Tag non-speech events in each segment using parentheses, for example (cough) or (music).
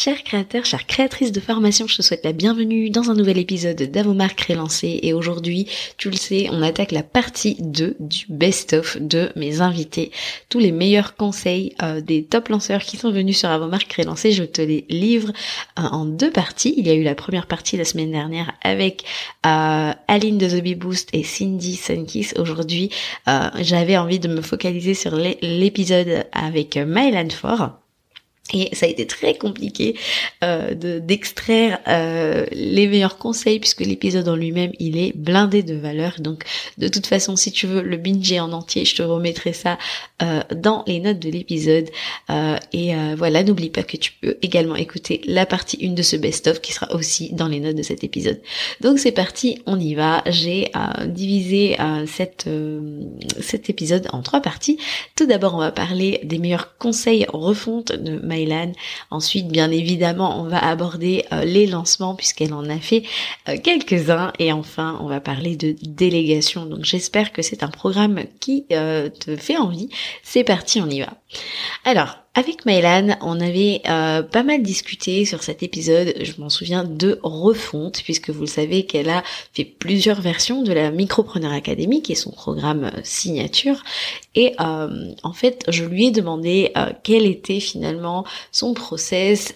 Chers créateurs, chères créatrices de formation, je te souhaite la bienvenue dans un nouvel épisode d'Avomar Crélancé et aujourd'hui, tu le sais, on attaque la partie 2 du best-of de mes invités. Tous les meilleurs conseils euh, des top lanceurs qui sont venus sur Avomar Crélancé, je te les livre euh, en deux parties. Il y a eu la première partie la semaine dernière avec euh, Aline de The Bee Boost et Cindy Sunkiss. Aujourd'hui, j'avais envie de me focaliser sur l'épisode avec Mylan Ford. Et ça a été très compliqué euh, d'extraire euh, les meilleurs conseils puisque l'épisode en lui-même il est blindé de valeur. Donc de toute façon si tu veux le binger en entier, je te remettrai ça euh, dans les notes de l'épisode. Euh, et euh, voilà, n'oublie pas que tu peux également écouter la partie 1 de ce best-of qui sera aussi dans les notes de cet épisode. Donc c'est parti, on y va. J'ai divisé cette, cet épisode en trois parties. Tout d'abord on va parler des meilleurs conseils refonte de ma Ensuite, bien évidemment, on va aborder euh, les lancements puisqu'elle en a fait euh, quelques-uns. Et enfin, on va parler de délégation. Donc j'espère que c'est un programme qui euh, te fait envie. C'est parti, on y va. Alors, avec Maëlan, on avait euh, pas mal discuté sur cet épisode, je m'en souviens, de refonte, puisque vous le savez qu'elle a fait plusieurs versions de la Micropreneur Academy, qui est son programme euh, signature. Et euh, en fait, je lui ai demandé quel était finalement son process,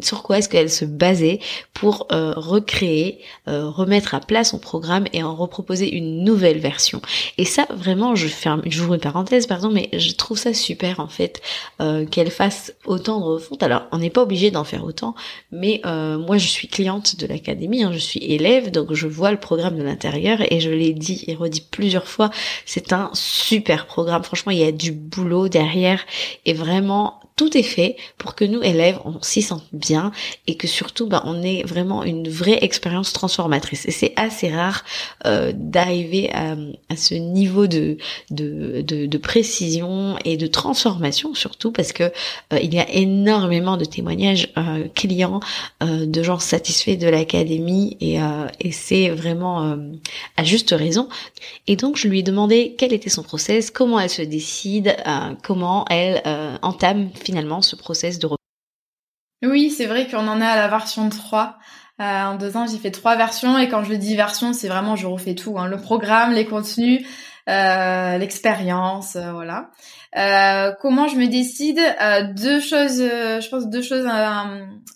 sur quoi est-ce qu'elle se basait pour recréer, remettre à plat son programme et en reproposer une nouvelle version. Et ça, vraiment, je ferme, j'ouvre une parenthèse, pardon, mais je trouve ça super en fait euh, qu'elle fasse autant de refontes. Alors on n'est pas obligé d'en faire autant, mais euh, moi je suis cliente de l'académie, hein, je suis élève, donc je vois le programme de l'intérieur et je l'ai dit et redit plusieurs fois, c'est un super programme. Franchement, il y a du boulot derrière et vraiment tout est fait pour que nous élèves on s'y sente bien et que surtout bah, on ait vraiment une vraie expérience transformatrice. Et c'est assez rare euh, d'arriver à, ce niveau de, de, de, précision et de transformation surtout parce que euh, il y a énormément de témoignages euh, clients de gens satisfaits de l'académie et, et c'est vraiment à juste raison. Et donc je lui ai demandé quel était son process comment elle se décide comment elle entame finalement ce process de Oui, c'est vrai qu'on en est à la version 3. Euh, en deux ans, j'ai fait trois versions et quand je dis version, c'est vraiment je refais tout, hein. le programme, les contenus, euh, l'expérience, euh, voilà. comment je me décide Deux choses, je pense deux choses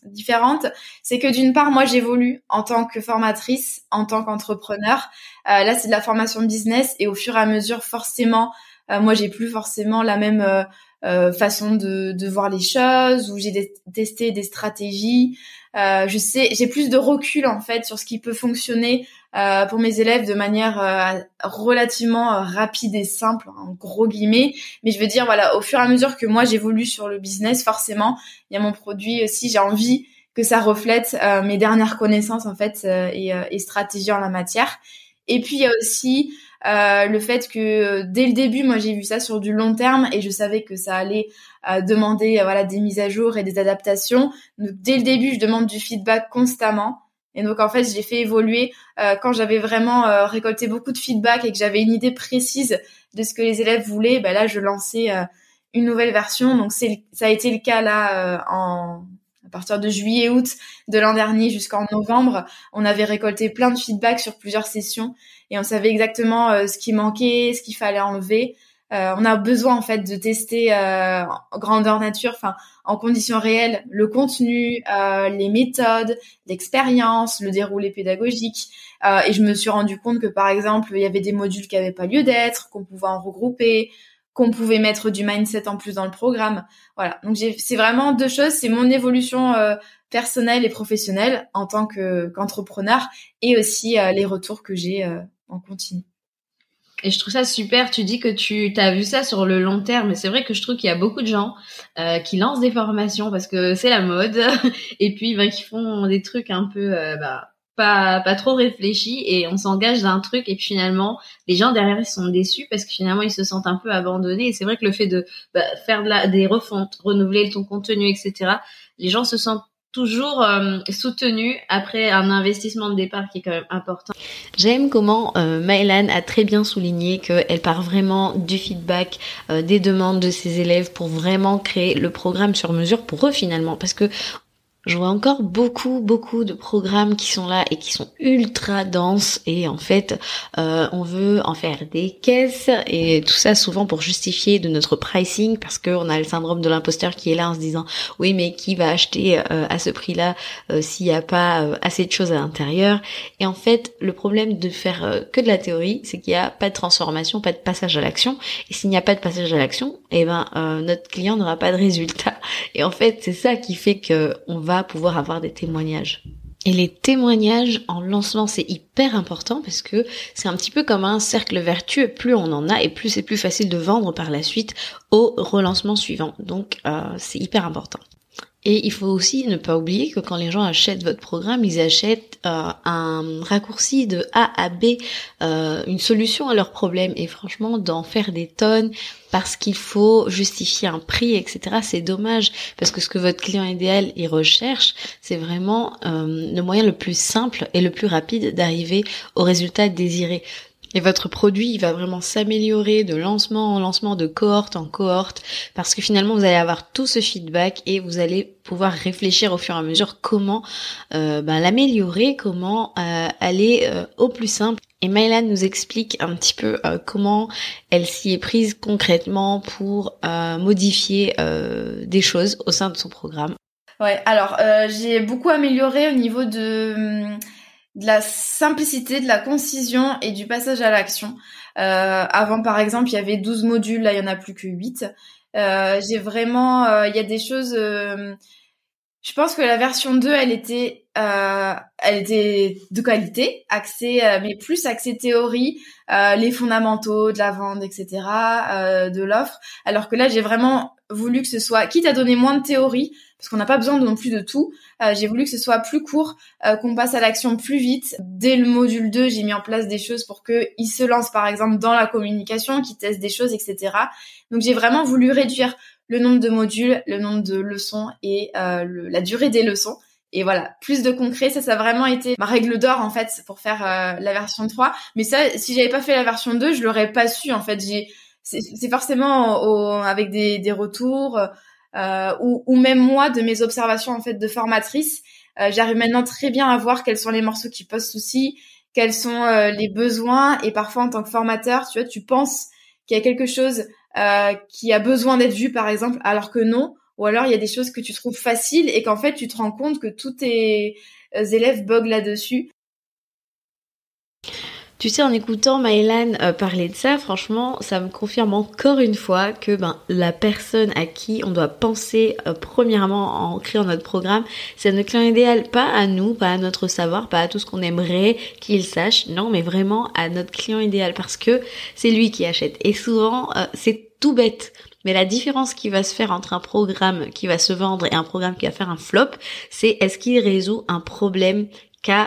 différentes. C'est que d'une part, moi, j'évolue en tant que formatrice, en tant qu'entrepreneur. là, c'est de la formation business et au fur et à mesure, forcément, moi, j'ai plus forcément la même euh, façon de, de, voir les choses, où j'ai testé des stratégies. Euh, je sais, j'ai plus de recul en fait sur ce qui peut fonctionner euh, pour mes élèves de manière relativement rapide et simple, en gros guillemets. Mais je veux dire, voilà, au fur et à mesure que moi j'évolue sur le business, forcément, il y a mon produit aussi. J'ai envie que ça reflète mes dernières connaissances en fait et, et stratégies en la matière. Et puis il y a aussi euh, le fait que euh, dès le début, moi j'ai vu ça sur du long terme et je savais que ça allait euh, demander voilà des mises à jour et des adaptations. Donc dès le début, je demande du feedback constamment. Et donc en fait, j'ai fait évoluer quand j'avais vraiment récolté beaucoup de feedback et que j'avais une idée précise de ce que les élèves voulaient. Ben là, je lançais une nouvelle version. Donc c'est ça a été le cas là en à partir de juillet août de l'an dernier jusqu'en novembre, on avait récolté plein de feedback sur plusieurs sessions et on savait exactement euh, ce qui manquait, ce qu'il fallait enlever. Euh, on a besoin en fait de tester euh, en grandeur nature, enfin en conditions réelles, le contenu, les méthodes, l'expérience, le déroulé pédagogique. et je me suis rendu compte que par exemple, il y avait des modules qui n'avaient pas lieu d'être, qu'on pouvait en regrouper, qu'on pouvait mettre du mindset en plus dans le programme. Voilà. Donc c'est vraiment deux choses. C'est mon évolution euh, personnelle et professionnelle en tant que qu'entrepreneur et aussi euh, les retours que j'ai euh, en continu. Et je trouve ça super. Tu dis que tu as vu ça sur le long terme. C'est vrai que je trouve qu'il y a beaucoup de gens qui lancent des formations parce que c'est la mode (laughs) et puis ben, qui font des trucs un peu bah, pas pas trop réfléchi et on s'engage dans un truc et puis finalement les gens derrière ils sont déçus parce que finalement ils se sentent un peu abandonnés et c'est vrai que le fait de bah, faire de la, des refontes renouveler ton contenu etc les gens se sentent toujours euh, soutenus après un investissement de départ qui est quand même important. J'aime comment euh, Maëlan a très bien souligné qu'elle part vraiment du feedback, euh, des demandes de ses élèves pour vraiment créer le programme sur mesure pour eux finalement. Parce que je vois encore beaucoup, beaucoup de programmes qui sont là et qui sont ultra denses et en fait, euh, on veut en faire des caisses et tout ça souvent pour justifier de notre pricing parce qu'on a le syndrome de l'imposteur qui est là en se disant oui mais qui va acheter euh, à ce prix-là euh, s'il n'y a pas assez de choses à l'intérieur? Et en fait le problème de faire que de la théorie c'est qu'il n'y a pas de transformation, pas de passage à l'action et s'il n'y a pas de passage à l'action, eh ben notre client n'aura pas de résultat. Et en fait c'est ça qui fait que on va pouvoir avoir des témoignages. Et les témoignages en lancement, c'est hyper important parce que c'est un petit peu comme un cercle vertueux. Plus on en a et plus c'est plus facile de vendre par la suite au relancement suivant. Donc euh, c'est hyper important. Et il faut aussi ne pas oublier que quand les gens achètent votre programme, ils achètent euh, un raccourci de A à B, euh, une solution à leur problème. Et franchement, d'en faire des tonnes parce qu'il faut justifier un prix, etc. C'est dommage parce que ce que votre client idéal il recherche, c'est vraiment euh, le moyen le plus simple et le plus rapide d'arriver au résultat désiré. Et votre produit, il va vraiment s'améliorer de lancement en lancement, de cohorte en cohorte, parce que finalement, vous allez avoir tout ce feedback et vous allez pouvoir réfléchir au fur et à mesure comment euh, ben, l'améliorer, comment euh, aller euh, au plus simple. Et Mylan nous explique un petit peu comment elle s'y est prise concrètement pour modifier des choses au sein de son programme. Ouais, alors j'ai beaucoup amélioré au niveau de hum, de la simplicité, de la concision et du passage à l'action. Euh, avant, par exemple, il y avait 12 modules, là, il y en a plus que 8. Euh, j'ai vraiment... Euh, il y a des choses... Euh, je pense que la version 2, elle était, euh, elle était de qualité, axée, mais plus axée théorie, les fondamentaux de la vente, etc., de l'offre. Alors que là, j'ai vraiment voulu que ce soit, quitte à donner moins de théorie, parce qu'on n'a pas besoin non plus de tout. Euh, j'ai voulu que ce soit plus court, euh, qu'on passe à l'action plus vite. Dès le module 2, j'ai mis en place des choses pour qu'ils se lancent par exemple dans la communication, qu'ils testent des choses, etc. Donc j'ai vraiment voulu réduire le nombre de modules, le nombre de leçons et euh, la durée des leçons. Et voilà, plus de concret, ça, ça a vraiment été ma règle d'or en fait pour faire la version 3. Mais ça, si j'avais pas fait la version 2, je l'aurais pas su en fait. J'ai c'est forcément au, avec des, des retours, euh, ou, ou, même moi de mes observations en fait de formatrice, euh, j'arrive maintenant très bien à voir quels sont les morceaux qui posent souci, quels sont euh, les besoins et parfois en tant que formateur, tu vois, tu penses qu'il y a quelque chose euh, qui a besoin d'être vu par exemple, alors que non, ou alors il y a des choses que tu trouves faciles et qu'en fait tu te rends compte que tous tes élèves boguent là-dessus. Tu sais, en écoutant Maëlan euh, parler de ça, franchement, ça me confirme encore une fois que ben, la personne à qui on doit penser euh, premièrement en créant notre programme, c'est notre client idéal, pas à nous, pas à notre savoir, pas à tout ce qu'on aimerait qu'il sache, non, mais vraiment à notre client idéal parce que c'est lui qui achète. Et souvent, euh, c'est tout bête. Mais la différence qui va se faire entre un programme qui va se vendre et un programme qui va faire un flop, c'est est-ce qu'il résout un problème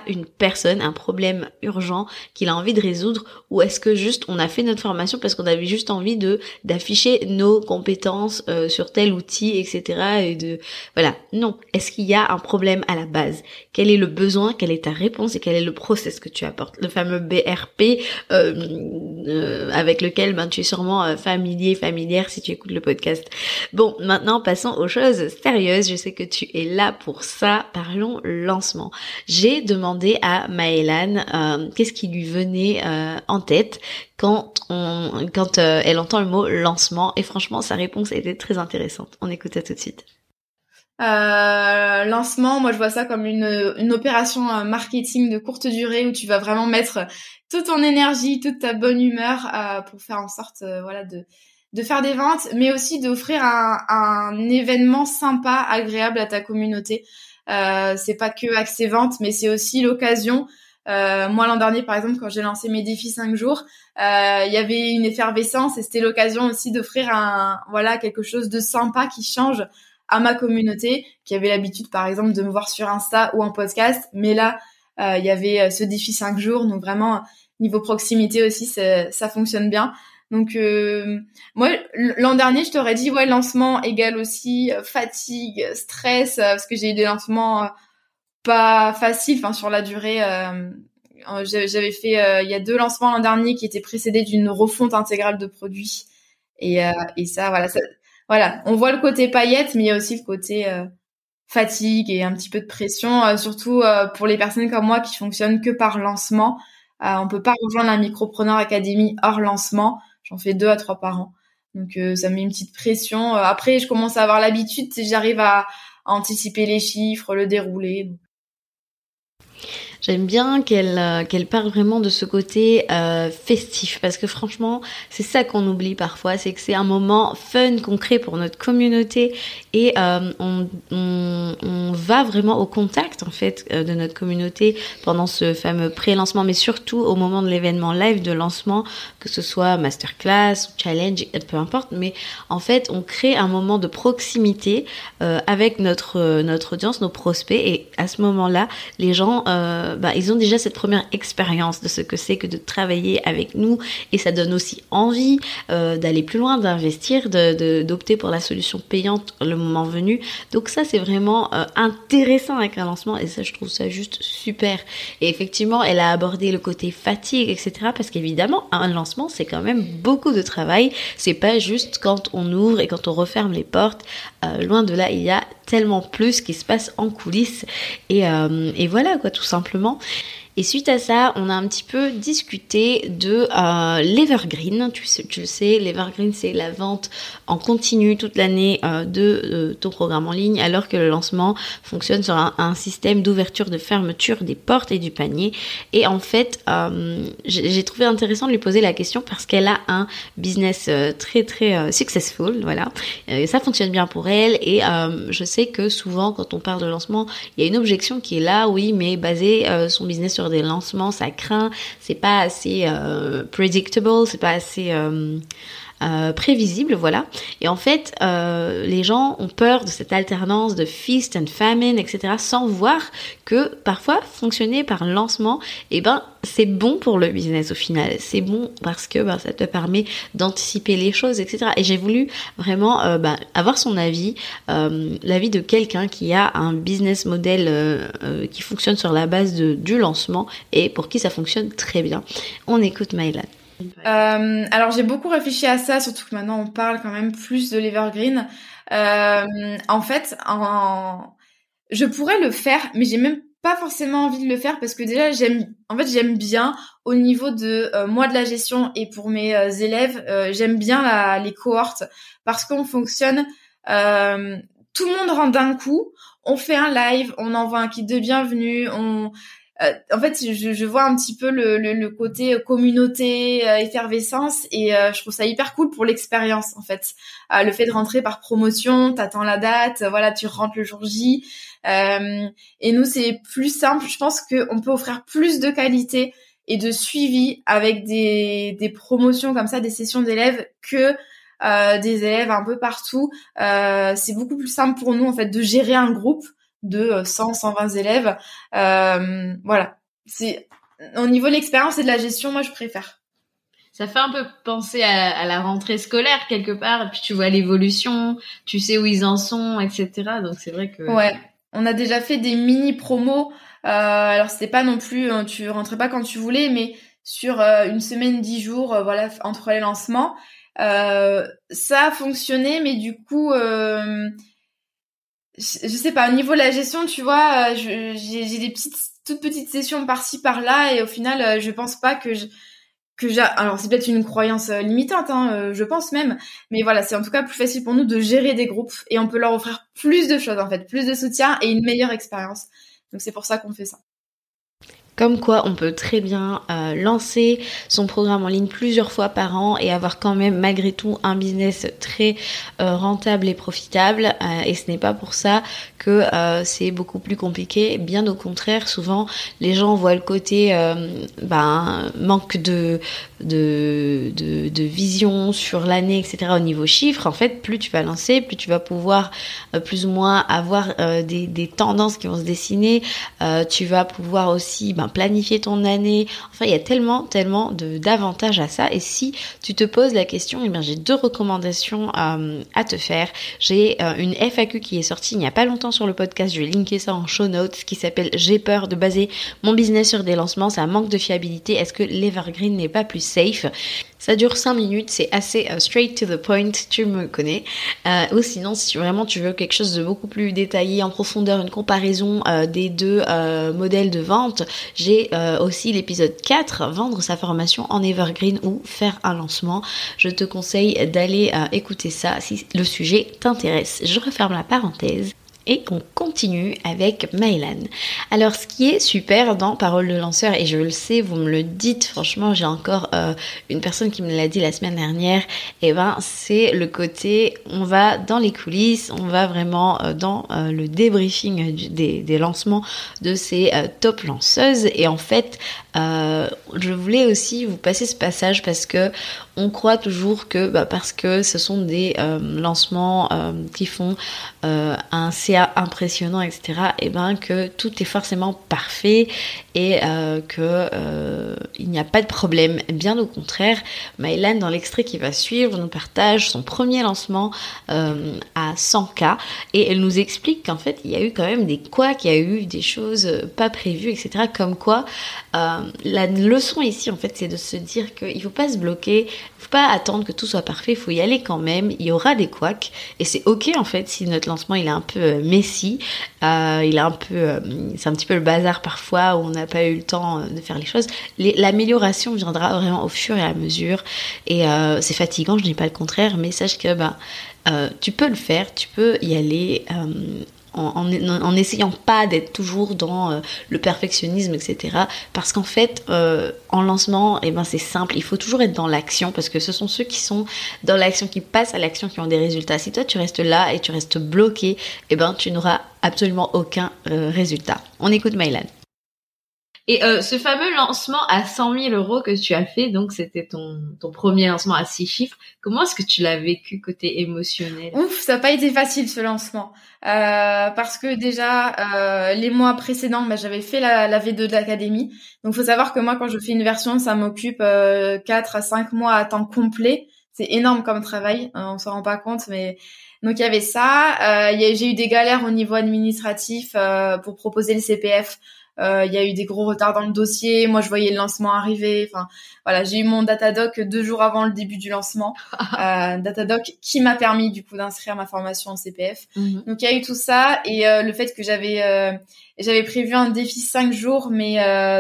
une personne, un problème urgent qu'il a envie de résoudre ou est-ce que juste on a fait notre formation parce qu'on avait juste envie de d'afficher nos compétences euh, sur tel outil, etc. Et de voilà. Non. Est-ce qu'il y a un problème à la base? Quel est le besoin? Quelle est ta réponse? Et quel est le process que tu apportes? Le fameux BRP euh, euh, avec lequel ben, tu es sûrement familier, familière si tu écoutes le podcast. Bon, maintenant passons aux choses sérieuses. Je sais que tu es là pour ça. Parlons lancement. J'ai demander à Maëlan euh, qu'est-ce qui lui venait euh, en tête quand on quand euh, elle entend le mot lancement et franchement sa réponse était très intéressante. On écoute ça tout de suite. lancement, moi je vois ça comme une, une opération marketing de courte durée où tu vas vraiment mettre toute ton énergie, toute ta bonne humeur pour faire en sorte voilà de de faire des ventes, mais aussi d'offrir un, événement sympa, agréable à ta communauté. Euh, c'est pas que accès vente, mais c'est aussi l'occasion. Euh, moi l'an dernier, par exemple, quand j'ai lancé mes défis 5 jours, euh, il y avait une effervescence et c'était l'occasion aussi d'offrir un voilà quelque chose de sympa qui change à ma communauté qui avait l'habitude, par exemple, de me voir sur Insta ou en podcast. Mais là, euh, il y avait ce défi 5 jours, donc vraiment niveau proximité aussi, ça fonctionne bien. Donc euh, moi l'an dernier je t'aurais dit ouais lancement égale aussi euh, fatigue, stress euh, parce que j'ai eu des lancements pas faciles enfin sur la durée j'avais fait il y a deux lancements l'an dernier qui étaient précédés d'une refonte intégrale de produits. Et et ça voilà ça, voilà. On voit le côté paillette mais il y a aussi le côté fatigue et un petit peu de pression surtout pour les personnes comme moi qui fonctionnent que par lancement. On peut pas rejoindre la Micropreneur Academy hors lancement J'en fais deux à trois par an. Donc euh, ça met une petite pression. Euh, après, je commence à avoir l'habitude, j'arrive à, à, anticiper les chiffres, le dérouler. J'aime bien qu'elle euh, qu'elle parle vraiment de ce côté euh, festif parce que franchement, c'est ça qu'on oublie parfois, c'est que c'est un moment fun qu'on crée pour notre communauté et euh, on, on, on, va vraiment au contact en fait euh, de notre communauté pendant ce fameux pré-lancement, mais surtout au moment de l'événement live de lancement, que ce soit masterclass ou challenge, peu importe. Mais en fait, on crée un moment de proximité euh, avec notre notre audience, nos prospects et à ce moment-là, les gens euh, euh, bah, ils ont déjà cette première expérience de ce que c'est que de travailler avec nous et ça donne aussi envie euh, d'aller plus loin, d'investir, d'opter pour la solution payante le moment venu. Donc ça c'est vraiment euh, intéressant avec un lancement et ça je trouve ça juste super. Et effectivement elle a abordé le côté fatigue etc parce qu'évidemment un lancement c'est quand même beaucoup de travail. C'est pas juste quand on ouvre et quand on referme les portes. Loin de là il y a tellement plus qui se passe en coulisses. Et, et voilà quoi tout simplement et suite à ça, on a un petit peu discuté de euh, l'Evergreen. Tu, le sais, l'Evergreen, c'est la vente en continu toute l'année euh, de euh, ton programme en ligne, alors que le lancement fonctionne sur un, système d'ouverture, de fermeture des portes et du panier. Et en fait, euh, j'ai trouvé intéressant de lui poser la question parce qu'elle a un business très très successful, voilà. ça fonctionne bien pour elle et je sais que souvent, quand on parle de lancement, il y a une objection qui est là, oui, mais basée son business sur des lancements, ça craint, c'est pas assez euh, predictable, c'est pas assez euh, euh, prévisible, voilà. Et en fait, euh, les gens ont peur de cette alternance de feast and famine, etc., sans voir que parfois fonctionner par lancement, eh ben c'est bon pour le business au final. C'est bon parce que ben, ça te permet d'anticiper les choses, etc. Et j'ai voulu vraiment euh, ben, avoir son avis, euh, l'avis de quelqu'un qui a un business model qui fonctionne sur la base de, du lancement et pour qui ça fonctionne très bien. On écoute Mylan. Euh, alors j'ai beaucoup réfléchi à ça, surtout que maintenant on parle quand même plus de l'evergreen. Euh, en fait, je pourrais le faire, mais j'ai même pas forcément envie de le faire parce que déjà j'aime, en fait j'aime bien au niveau de euh, moi de la gestion et pour mes euh, élèves, euh, j'aime bien les cohortes parce qu'on fonctionne, tout le monde rentre d'un coup, on fait un live, on envoie un kit de bienvenue, on euh, en fait, je, je, vois un petit peu le, côté communauté, euh, effervescence, et euh, je trouve ça hyper cool pour l'expérience, en fait. le fait de rentrer par promotion, t'attends la date, voilà, tu rentres le jour J. et nous, c'est plus simple. Je pense qu'on peut offrir plus de qualité et de suivi avec des, des promotions comme ça, des sessions d'élèves, que des élèves un peu partout. c'est beaucoup plus simple pour nous, en fait, de gérer un groupe de 100, euh, 120 élèves. Euh, voilà. C'est au niveau de l'expérience et de la gestion, moi je préfère. Ça fait un peu penser à, la rentrée scolaire quelque part, et puis tu vois l'évolution, tu sais où ils en sont, etc. Donc c'est vrai que. Ouais. On a déjà fait des mini promos. Euh, alors c'était pas non plus, hein, tu rentrais pas quand tu voulais, mais sur euh, une semaine, dix jours, voilà, entre les lancements. Euh, ça a fonctionné, mais du coup, euh, je, sais pas, au niveau de la gestion, tu vois, euh, j'ai des petites, toutes petites sessions par-ci par-là et au final, euh, je pense pas que je, que j'ai, alors c'est peut-être une croyance euh, limitante, hein, je pense même, mais voilà, c'est en tout cas plus facile pour nous de gérer des groupes et on peut leur offrir plus de choses en fait, plus de soutien et une meilleure expérience. Donc c'est pour ça qu'on fait ça. Comme quoi, on peut très bien euh, lancer son programme en ligne plusieurs fois par an et avoir quand même malgré tout un business très euh, rentable et profitable. Euh, et ce n'est pas pour ça que c'est beaucoup plus compliqué. Bien au contraire, souvent les gens voient le côté ben, manque de, de, de, vision sur l'année, etc. au niveau chiffre. En fait, plus tu vas lancer, plus tu vas pouvoir plus ou moins avoir des, des, tendances qui vont se dessiner. tu vas pouvoir aussi ben, planifier ton année. Enfin, il y a tellement, tellement d'avantages à ça. Et si tu te poses la question, eh j'ai deux recommandations euh, à te faire. J'ai euh, une FAQ qui est sortie il n'y a pas longtemps sur le podcast. Je vais linker ça en show notes, qui s'appelle J'ai peur de baser mon business sur des lancements. Ça manque de fiabilité. Est-ce que l'Evergreen n'est pas plus safe? Ça dure 5 minutes, c'est assez euh, straight to the point, tu me connais. Euh, ou sinon, si vraiment tu veux quelque chose de beaucoup plus détaillé, en profondeur, une comparaison euh, des deux modèles de vente, j'ai aussi l'épisode 4, vendre sa formation en evergreen ou faire un lancement. Je te conseille d'aller écouter ça si le sujet t'intéresse. Je referme la parenthèse et on continue avec Mylan. Alors ce qui est super dans Parole de lanceur, et je le sais, vous me le dites, franchement j'ai encore euh, une personne qui me l'a dit la semaine dernière, et eh ben c'est le côté, on va dans les coulisses, on va vraiment euh, dans euh, le débriefing des, des, lancements de ces top lanceuses, et en fait je voulais aussi vous passer ce passage parce que on croit toujours que bah, parce que ce sont des lancements qui font un CA impressionnant, etc., et eh ben que tout est forcément parfait et euh, que euh, il n'y a pas de problème. Bien au contraire, Mylan, dans l'extrait qui va suivre, nous partage son premier lancement euh, à 100K et elle nous explique qu'en fait, il y a eu quand même des quoi, qu'il y a eu des choses pas prévues, etc. Comme quoi, la leçon ici, en fait, c'est de se dire qu'il faut pas se bloquer, il faut pas attendre que tout soit parfait, il faut y aller quand même. Il y aura des couacs et c'est ok en fait si notre lancement il est un peu euh, messy, euh, il est un peu, euh, c'est un petit peu le bazar parfois où on n'a pas eu le temps de faire les choses. L'amélioration viendra vraiment au fur et à mesure et c'est fatigant, je dis pas le contraire, mais sache que bah tu peux le faire, tu peux y aller en, n'essayant pas d'être toujours dans euh, le perfectionnisme, etc. Parce qu'en fait, euh, en lancement, eh ben, c'est simple, il faut toujours être dans l'action, parce que ce sont ceux qui sont dans l'action, qui passent à l'action, qui ont des résultats. Si toi, tu restes là et tu restes bloqué, eh ben, tu n'auras absolument aucun euh, résultat. On écoute Mylan. Et euh, ce fameux lancement à 100 000 euros que tu as fait, donc c'était ton, ton premier lancement à six chiffres. Comment est-ce que tu l'as vécu côté émotionnel? Ouf, ça n'a pas été facile ce lancement. Euh, parce que déjà, euh, les mois précédents, bah, j'avais fait la, la V2 de l'académie. Donc faut savoir que moi, quand je fais une version, ça m'occupe euh, 4 à 5 mois à temps complet. C'est énorme comme travail, hein, on s'en rend pas compte, mais donc il y avait ça. Euh, j'ai eu des galères au niveau administratif euh, pour proposer le CPF. Euh, il y a eu des gros retards dans le dossier. Moi, je voyais le lancement arriver. Enfin, voilà, j'ai eu mon Datadoc deux jours avant le début du lancement. (laughs) euh, Datadoc qui m'a permis du coup d'inscrire ma formation en CPF. Mhm. Donc, il y a eu tout ça et euh, le fait que j'avais euh, j'avais prévu un défi cinq jours, mais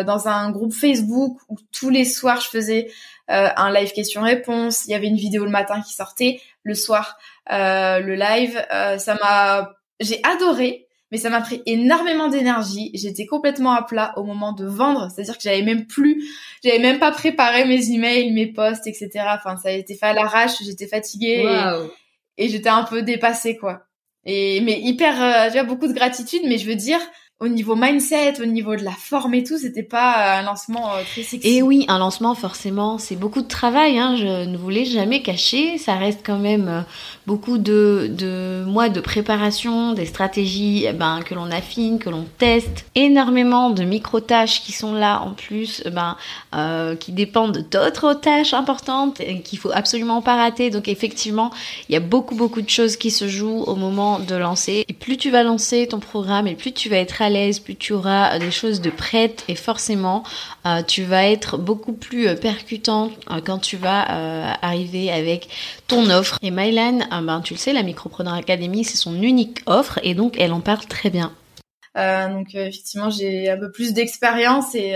dans un groupe Facebook où tous les soirs je faisais un live question-réponse. Il y avait une vidéo le matin qui sortait, le soir le live. ça m'a, j'ai adoré mais ça m'a pris énormément d'énergie. J'étais complètement à plat au moment de vendre, c'est-à-dire que j'avais même plus, j'avais même pas préparé mes emails, mes posts, etc. Enfin, ça a été fait à l'arrache, j'étais fatiguée et, j'étais un peu dépassée, quoi. Et mais hyper, euh, j'ai beaucoup de gratitude, mais je veux dire, au niveau mindset, au niveau de la forme et tout, c'était pas un lancement euh, très sexy. Et oui, un lancement forcément, c'est beaucoup de travail. Hein, je ne voulais jamais cacher. Ça reste quand même euh, beaucoup de, de mois de préparation, des stratégies eh ben, que l'on affine, que l'on teste, énormément de micro tâches qui sont là en plus, eh ben, euh, qui dépendent d'autres tâches importantes qu'il faut absolument pas rater. Donc effectivement, il y a beaucoup beaucoup de choses qui se jouent au moment de lancer. Et plus tu vas lancer ton programme, et plus tu vas être à plus tu auras des choses de prêtes et forcément euh, tu vas être beaucoup plus euh, percutant euh, quand tu vas arriver avec ton offre. Et Mylan, ben, tu le sais, la Micropreneur Academy, c'est son unique offre et donc elle en parle très bien. donc effectivement, j'ai un peu plus d'expérience et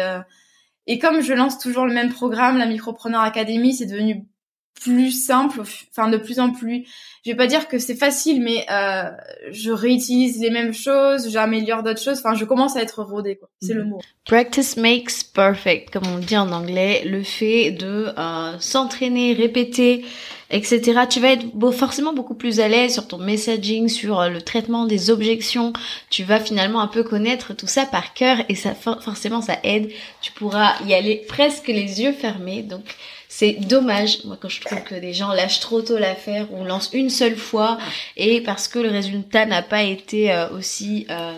et comme je lance toujours le même programme, la Micropreneur Academy, c'est devenu plus simple, enfin de plus en plus. Je vais pas dire que c'est facile, mais euh, je réutilise les mêmes choses, j'améliore d'autres choses. Enfin, je commence à être rodée, quoi. C'est le mhm. mot. Practice makes perfect, comme on dit en anglais. Le fait de euh, s'entraîner, répéter, etc. Tu vas être forcément beaucoup plus à l'aise sur ton messaging, sur euh, le traitement des objections. Tu vas finalement un peu connaître tout ça par cœur et ça forcément ça aide. Tu pourras y aller presque les yeux fermés. Donc c'est dommage, moi, quand je trouve que des gens lâchent trop tôt l'affaire, on lance une seule fois et parce que le résultat n'a pas été euh, aussi euh,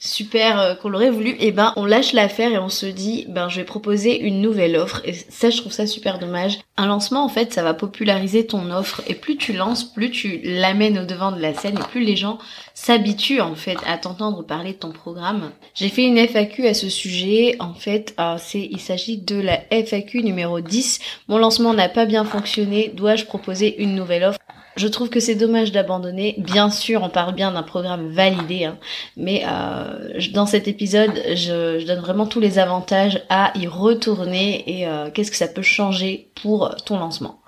super euh, qu'on l'aurait voulu, et eh ben on lâche l'affaire et on se dit ben je vais proposer une nouvelle offre et ça je trouve ça super dommage. Un lancement en fait ça va populariser ton offre et plus tu lances, plus tu l'amènes au devant de la scène et plus les gens s'habituent en fait à t'entendre parler de ton programme. J'ai fait une FAQ à ce sujet, en fait euh, c'est il s'agit de la FAQ numéro 10. Mon lancement n'a pas bien fonctionné, dois-je proposer une nouvelle offre? Je trouve que c'est dommage d'abandonner. Bien sûr, on parle bien d'un programme validé, hein, mais euh, dans cet épisode, je, donne vraiment tous les avantages à y retourner et euh, qu'est-ce que ça peut changer pour ton lancement.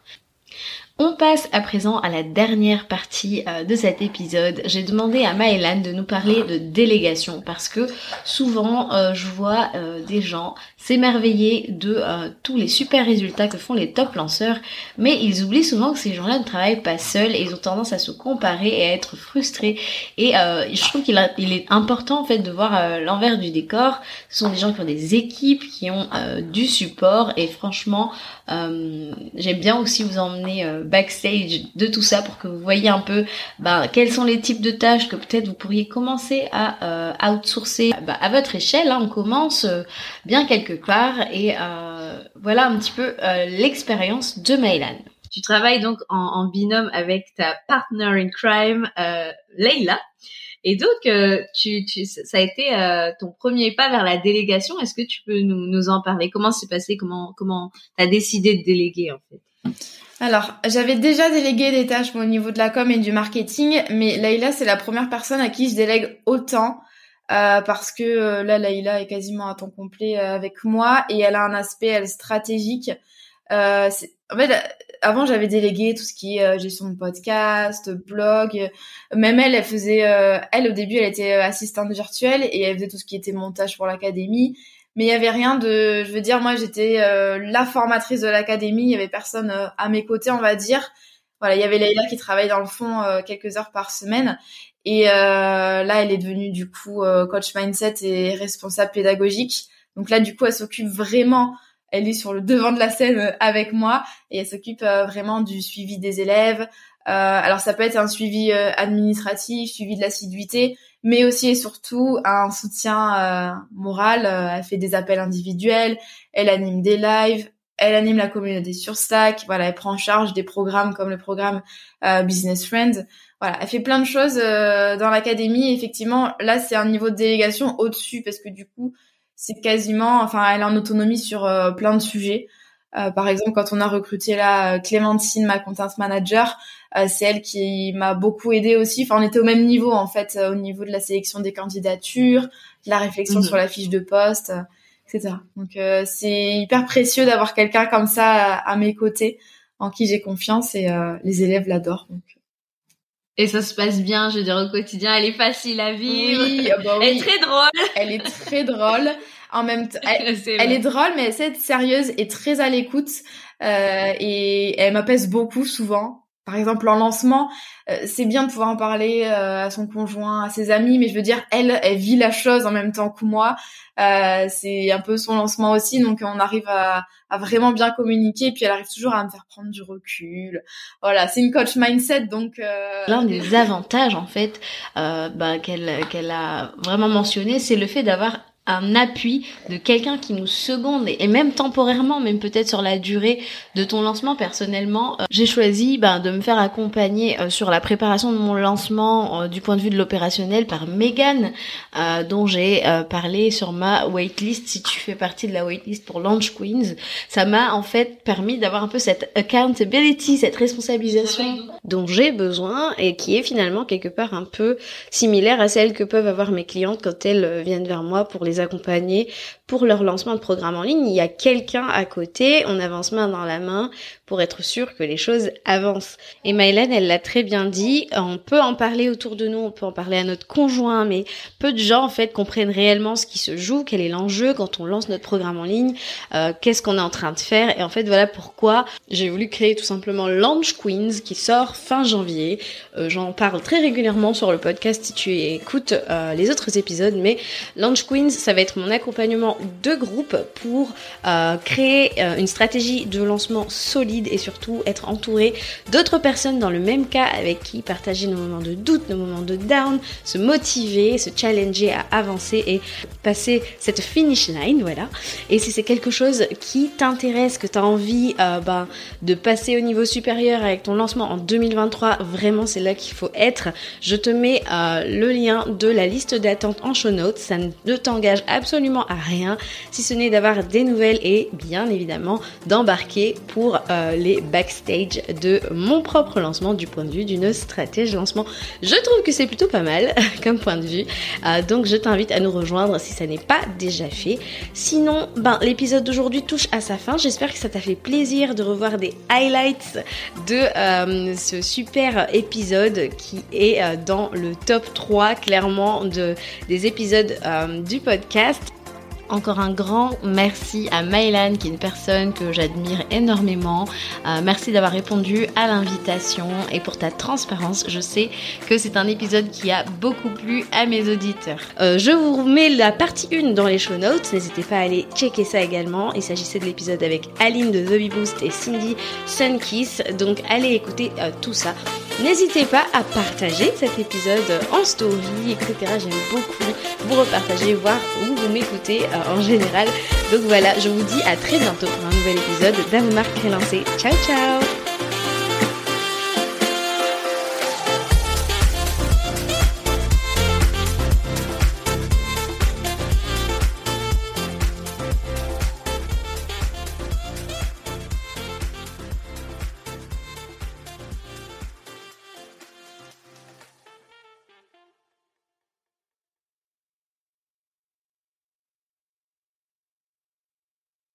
On passe à présent à la dernière partie euh, de cet épisode. J'ai demandé à Maëlan de nous parler de délégation parce que souvent euh, je vois euh, des gens s'émerveiller de tous les super résultats que font les top lanceurs, mais ils oublient souvent que ces gens-là ne travaillent pas seuls et ils ont tendance à se comparer et à être frustrés. Et je trouve qu'il est important en fait de voir l'envers du décor. Ce sont des gens qui ont des équipes, qui ont du support et franchement j'aime bien aussi vous emmener backstage de tout ça pour que vous voyez un peu bah, quels sont les types de tâches que peut-être vous pourriez commencer à euh, outsourcer bah, à votre échelle. Hein, on commence euh, bien quelque part et euh, voilà un petit peu l'expérience de Maylan. Tu travailles donc en, en, binôme avec ta partner in crime, Leila. Et donc, tu, tu, ça a été ton premier pas vers la délégation. Est-ce que tu peux nous, nous en parler? Comment c'est passé? Comment comment t'as décidé de déléguer en fait? Alors, j'avais déjà délégué des tâches au niveau de la com et du marketing, mais Laïla, c'est la première personne à qui je délègue autant. Euh, parce que euh, là, Laïla est quasiment à temps complet euh, avec moi et elle a un aspect elle stratégique. En fait, avant j'avais délégué tout ce qui est gestion de podcast, blog. Même elle, elle faisait, elle au début, elle était assistante virtuelle et elle faisait tout ce qui était montage pour l'académie. Mais il y avait rien de je veux dire moi j'étais euh, la formatrice de l'académie. Il y avait personne euh, à mes côtés on va dire. Voilà il y avait Leïla qui travaille dans le fond euh, quelques heures par semaine. Et là elle est devenue du coup coach mindset et responsable pédagogique. Donc là du coup elle s'occupe vraiment elle est sur le devant de la scène avec moi et elle s'occupe vraiment du suivi des élèves alors ça peut être un suivi administratif suivi de l'assiduité mais aussi et surtout un soutien euh, moral. Euh, elle fait des appels individuels, elle anime des lives, elle anime la communauté sur Slack. Voilà, elle prend en charge des programmes comme le programme euh, Business Friends. Voilà, elle fait plein de choses dans l'académie. Effectivement, là, c'est un niveau de délégation au-dessus parce que du coup, c'est quasiment, enfin, elle est en autonomie sur plein de sujets. par exemple, quand on a recruté la Clémentine, ma content manager, euh, c'est elle qui m'a beaucoup aidé aussi. Enfin, on était au même niveau en fait, euh, au niveau de la sélection des candidatures, la réflexion mhm. sur la fiche de poste, euh, etc. Donc c'est hyper précieux d'avoir quelqu'un comme ça à, mes côtés, en qui j'ai confiance et les élèves l'adorent. Et ça se passe bien, je veux dire, au quotidien, elle est facile à vivre. Oui, ah bah Elle est très drôle. Elle est très drôle. En même temps, elle, (laughs) elle, est drôle, mais elle sait être sérieuse et très à l'écoute. Euh, et elle m'apaise beaucoup souvent par exemple en lancement, euh, c'est bien de pouvoir en parler euh, à son conjoint, à ses amis, mais je veux dire, elle, elle vit la chose en même temps que moi. Euh, c'est un peu son lancement aussi, donc on arrive à, vraiment bien communiquer, et puis elle arrive toujours à me faire prendre du recul. Voilà, c'est une coach mindset, donc l'un des (laughs) avantages en fait bah, qu'elle qu'elle a vraiment mentionné, c'est le fait d'avoir un appui de quelqu'un qui nous seconde et même temporairement, même peut-être sur la durée de ton lancement personnellement, euh, j'ai choisi ben, de me faire accompagner euh, sur la préparation de mon lancement euh, du point de vue de l'opérationnel par Megan, dont j'ai parlé sur ma waitlist. Si tu fais partie de la waitlist pour Launch Queens, ça m'a en fait permis d'avoir un peu cette accountability, cette responsabilisation dont j'ai besoin et qui est finalement quelque part un peu similaire à celle que peuvent avoir mes clientes quand elles viennent vers moi pour les accompagner pour leur lancement de programme en ligne, il y a quelqu'un à côté, on avance main dans la main pour être sûr que les choses avancent. Et Mylène, elle l'a très bien dit, on peut en parler autour de nous, on peut en parler à notre conjoint, mais peu de gens en fait comprennent réellement ce qui se joue, quel est l'enjeu quand on lance notre programme en ligne, euh, qu'est-ce qu'on est en train de faire. Et en fait, voilà pourquoi j'ai voulu créer tout simplement Launch Queens qui sort fin janvier. Euh, j'en parle très régulièrement sur le podcast si tu écoutes euh, les autres épisodes, mais Launch Queens, ça va être mon accompagnement de groupe pour créer une stratégie de lancement solide et surtout être entouré d'autres personnes dans le même cas avec qui partager nos moments de doute, nos moments de down, se motiver, se challenger à avancer et passer cette finish line, voilà. Et si c'est quelque chose qui t'intéresse, que tu as envie euh, ben, de passer au niveau supérieur avec ton lancement en 2023, vraiment c'est là qu'il faut être. Je te mets euh, le lien de la liste d'attente en show notes, ça ne t'engage absolument à rien, si ce n'est d'avoir des nouvelles et bien évidemment d'embarquer pour euh, les backstage de mon propre lancement du point de vue d'une stratège lancement. Je trouve que c'est plutôt pas mal (laughs) comme point de vue. Euh, donc je t'invite à nous rejoindre si ça n'est pas déjà fait. Sinon, ben l'épisode d'aujourd'hui touche à sa fin. J'espère que ça t'a fait plaisir de revoir des highlights de euh, ce super épisode qui est dans le top 3 clairement de, des épisodes du podcast. Encore un grand merci à Mylan qui est une personne que j'admire énormément. Euh, merci d'avoir répondu à l'invitation et pour ta transparence. Je sais que c'est un épisode qui a beaucoup plu à mes auditeurs. Euh, je vous remets la partie 1 dans les show notes. N'hésitez pas à aller checker ça également. Il s'agissait de l'épisode avec Aline de The Boost et Cindy Sunkiss. Donc allez écouter euh, tout ça. N'hésitez pas à partager cet épisode en story, etc. J'aime beaucoup vous repartager, voir où vous m'écoutez en général. Donc voilà, je vous dis à très bientôt pour un nouvel épisode d'Avomar Crélancé. Ciao ciao